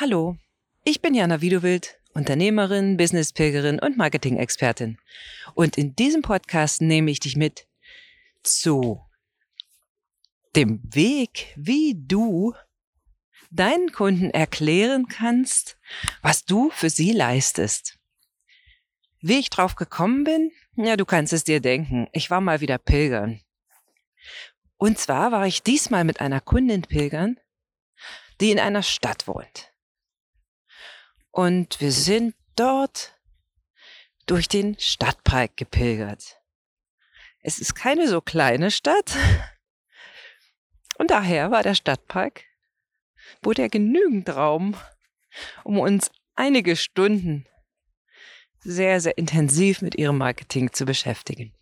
Hallo, ich bin Jana Widowild, Unternehmerin, Businesspilgerin und Marketing-Expertin. Und in diesem Podcast nehme ich dich mit zu dem Weg, wie du deinen Kunden erklären kannst, was du für sie leistest. Wie ich drauf gekommen bin? Ja, du kannst es dir denken. Ich war mal wieder pilgern. Und zwar war ich diesmal mit einer Kundin pilgern, die in einer Stadt wohnt. Und wir sind dort durch den Stadtpark gepilgert. Es ist keine so kleine Stadt. Und daher war der Stadtpark, wo der genügend Raum, um uns einige Stunden sehr, sehr intensiv mit ihrem Marketing zu beschäftigen.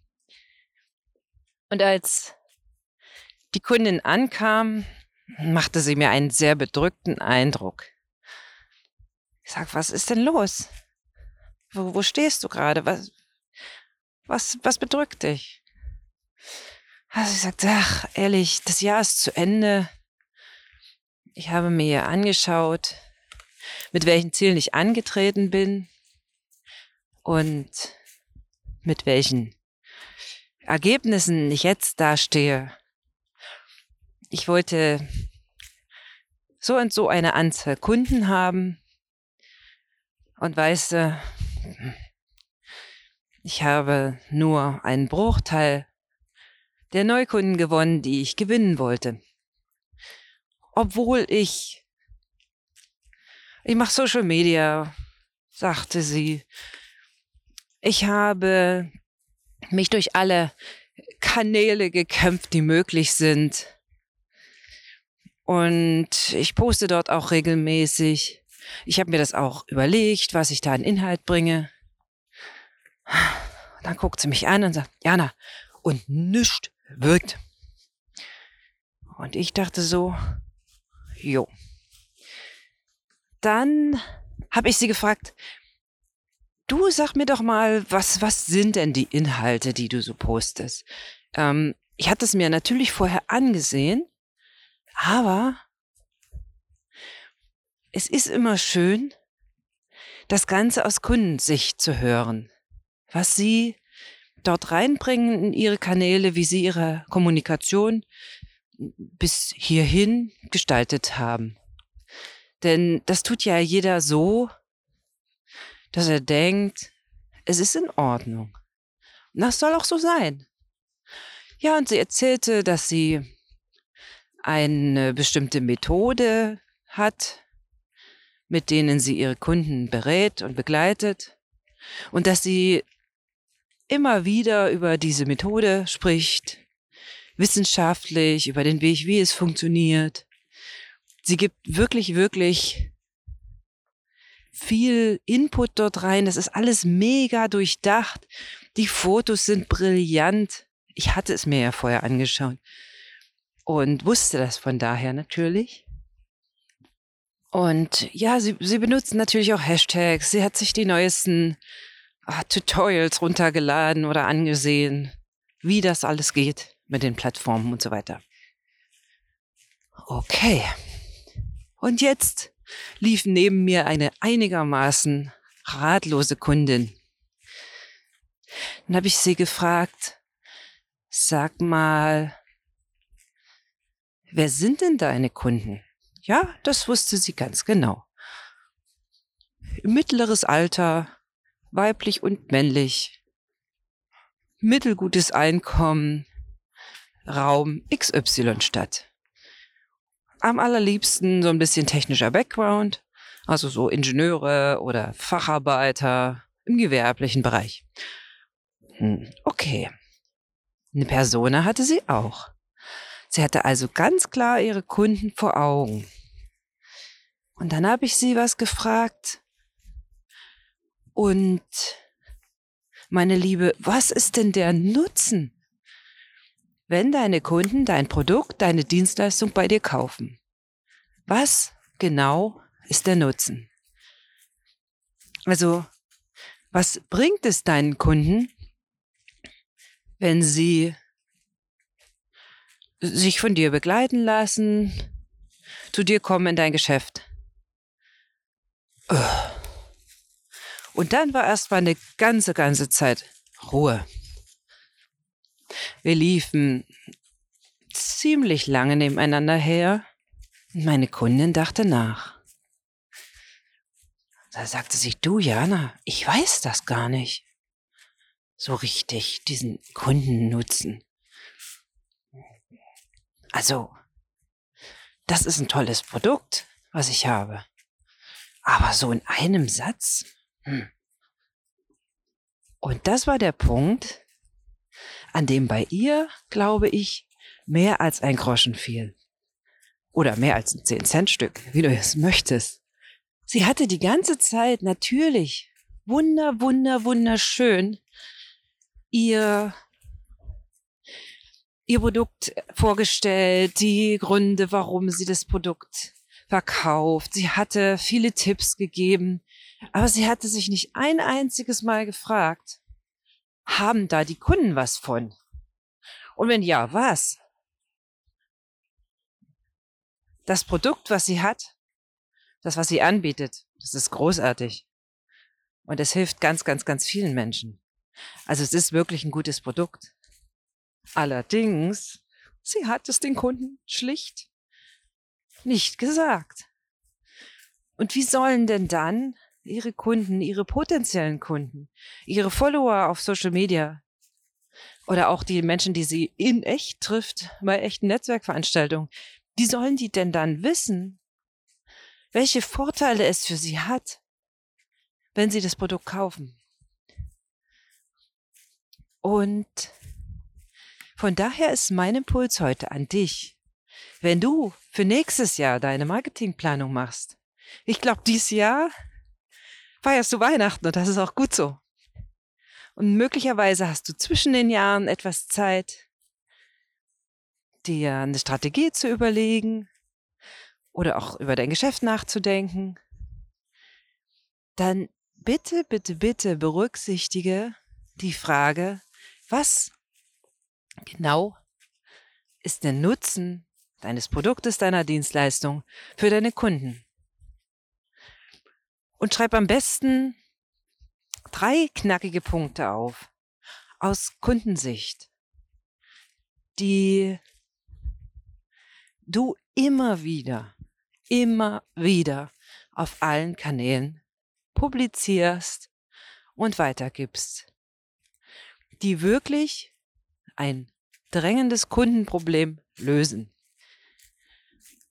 Und als die Kundin ankam, machte sie mir einen sehr bedrückten Eindruck. Ich sag, was ist denn los? Wo, wo stehst du gerade? Was, was, was bedrückt dich? Also ich sagte, ach, ehrlich, das Jahr ist zu Ende. Ich habe mir angeschaut, mit welchen Zielen ich angetreten bin und mit welchen Ergebnissen ich jetzt dastehe. Ich wollte so und so eine Anzahl Kunden haben und weißt du, ich habe nur einen Bruchteil der Neukunden gewonnen, die ich gewinnen wollte. Obwohl ich, ich mache Social Media, sagte sie. Ich habe mich durch alle Kanäle gekämpft, die möglich sind. Und ich poste dort auch regelmäßig. Ich habe mir das auch überlegt, was ich da an Inhalt bringe. Dann guckt sie mich an und sagt, Jana, und nichts wirkt. Und ich dachte so, jo. Dann habe ich sie gefragt, du sag mir doch mal, was, was sind denn die Inhalte, die du so postest? Ähm, ich hatte es mir natürlich vorher angesehen, aber es ist immer schön, das Ganze aus Kundensicht zu hören, was sie dort reinbringen in ihre Kanäle, wie sie ihre Kommunikation bis hierhin gestaltet haben. Denn das tut ja jeder so, dass er denkt, es ist in Ordnung. Und das soll auch so sein. Ja, und sie erzählte, dass sie eine bestimmte Methode hat, mit denen sie ihre Kunden berät und begleitet und dass sie immer wieder über diese Methode spricht, wissenschaftlich, über den Weg, wie es funktioniert. Sie gibt wirklich, wirklich viel Input dort rein. Das ist alles mega durchdacht. Die Fotos sind brillant. Ich hatte es mir ja vorher angeschaut und wusste das von daher natürlich. Und ja, sie, sie benutzen natürlich auch Hashtags. Sie hat sich die neuesten ah, Tutorials runtergeladen oder angesehen, wie das alles geht mit den Plattformen und so weiter. Okay. Und jetzt lief neben mir eine einigermaßen ratlose Kundin. Dann habe ich sie gefragt, sag mal, wer sind denn deine Kunden? Ja, das wusste sie ganz genau. Mittleres Alter, weiblich und männlich, mittelgutes Einkommen, Raum XY Stadt. Am allerliebsten so ein bisschen technischer Background, also so Ingenieure oder Facharbeiter im gewerblichen Bereich. Hm, okay. Eine Persona hatte sie auch. Sie hatte also ganz klar ihre Kunden vor Augen. Und dann habe ich sie was gefragt. Und meine Liebe, was ist denn der Nutzen, wenn deine Kunden dein Produkt, deine Dienstleistung bei dir kaufen? Was genau ist der Nutzen? Also, was bringt es deinen Kunden, wenn sie sich von dir begleiten lassen, zu dir kommen in dein Geschäft? Und dann war erstmal eine ganze, ganze Zeit Ruhe. Wir liefen ziemlich lange nebeneinander her. Meine Kundin dachte nach. Da sagte sie, du Jana, ich weiß das gar nicht. So richtig, diesen Kundennutzen. Also, das ist ein tolles Produkt, was ich habe. Aber so in einem Satz? Hm. Und das war der Punkt, an dem bei ihr, glaube ich, mehr als ein Groschen fiel. Oder mehr als ein 10-Cent-Stück, wie du es möchtest. Sie hatte die ganze Zeit natürlich wunder, wunder, wunderschön ihr, ihr Produkt vorgestellt, die Gründe, warum sie das Produkt verkauft. Sie hatte viele Tipps gegeben, aber sie hatte sich nicht ein einziges Mal gefragt, haben da die Kunden was von? Und wenn ja, was? Das Produkt, was sie hat, das, was sie anbietet, das ist großartig. Und es hilft ganz, ganz, ganz vielen Menschen. Also es ist wirklich ein gutes Produkt. Allerdings, sie hat es den Kunden schlicht nicht gesagt. Und wie sollen denn dann ihre Kunden, ihre potenziellen Kunden, ihre Follower auf Social Media oder auch die Menschen, die sie in echt trifft, bei echten Netzwerkveranstaltungen, wie sollen die denn dann wissen, welche Vorteile es für sie hat, wenn sie das Produkt kaufen? Und von daher ist mein Impuls heute an dich, wenn du für nächstes Jahr deine Marketingplanung machst. Ich glaube, dieses Jahr feierst du Weihnachten und das ist auch gut so. Und möglicherweise hast du zwischen den Jahren etwas Zeit, dir eine Strategie zu überlegen oder auch über dein Geschäft nachzudenken. Dann bitte, bitte, bitte berücksichtige die Frage, was genau ist der Nutzen deines Produktes, deiner Dienstleistung für deine Kunden? Und schreib am besten drei knackige Punkte auf aus Kundensicht, die du immer wieder, immer wieder auf allen Kanälen publizierst und weitergibst die wirklich ein drängendes Kundenproblem lösen.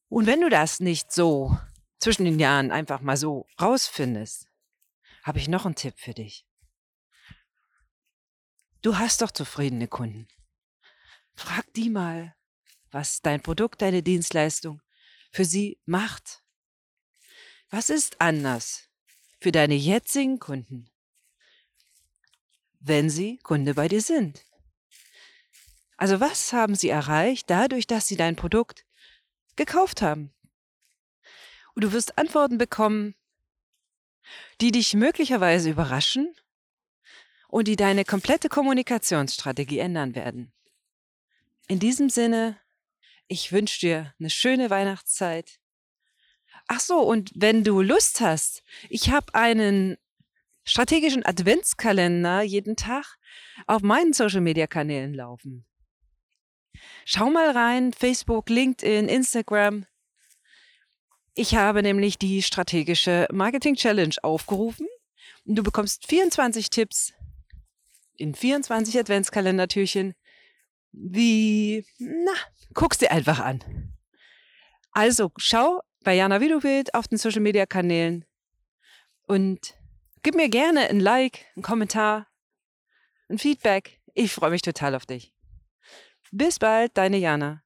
Und wenn du das nicht so zwischen den Jahren einfach mal so rausfindest, habe ich noch einen Tipp für dich. Du hast doch zufriedene Kunden. Frag die mal, was dein Produkt, deine Dienstleistung für sie macht. Was ist anders für deine jetzigen Kunden wenn sie Kunde bei dir sind. Also was haben sie erreicht dadurch, dass sie dein Produkt gekauft haben? Und du wirst Antworten bekommen, die dich möglicherweise überraschen und die deine komplette Kommunikationsstrategie ändern werden. In diesem Sinne, ich wünsche dir eine schöne Weihnachtszeit. Ach so, und wenn du Lust hast, ich habe einen strategischen Adventskalender jeden Tag auf meinen Social-Media-Kanälen laufen. Schau mal rein, Facebook, LinkedIn, Instagram. Ich habe nämlich die strategische Marketing Challenge aufgerufen und du bekommst 24 Tipps in 24 Adventskalendertürchen. Wie, na, guckst dir einfach an. Also schau bei Jana Widowild auf den Social Media Kanälen und Gib mir gerne ein Like, einen Kommentar, ein Feedback. Ich freue mich total auf dich. Bis bald, deine Jana.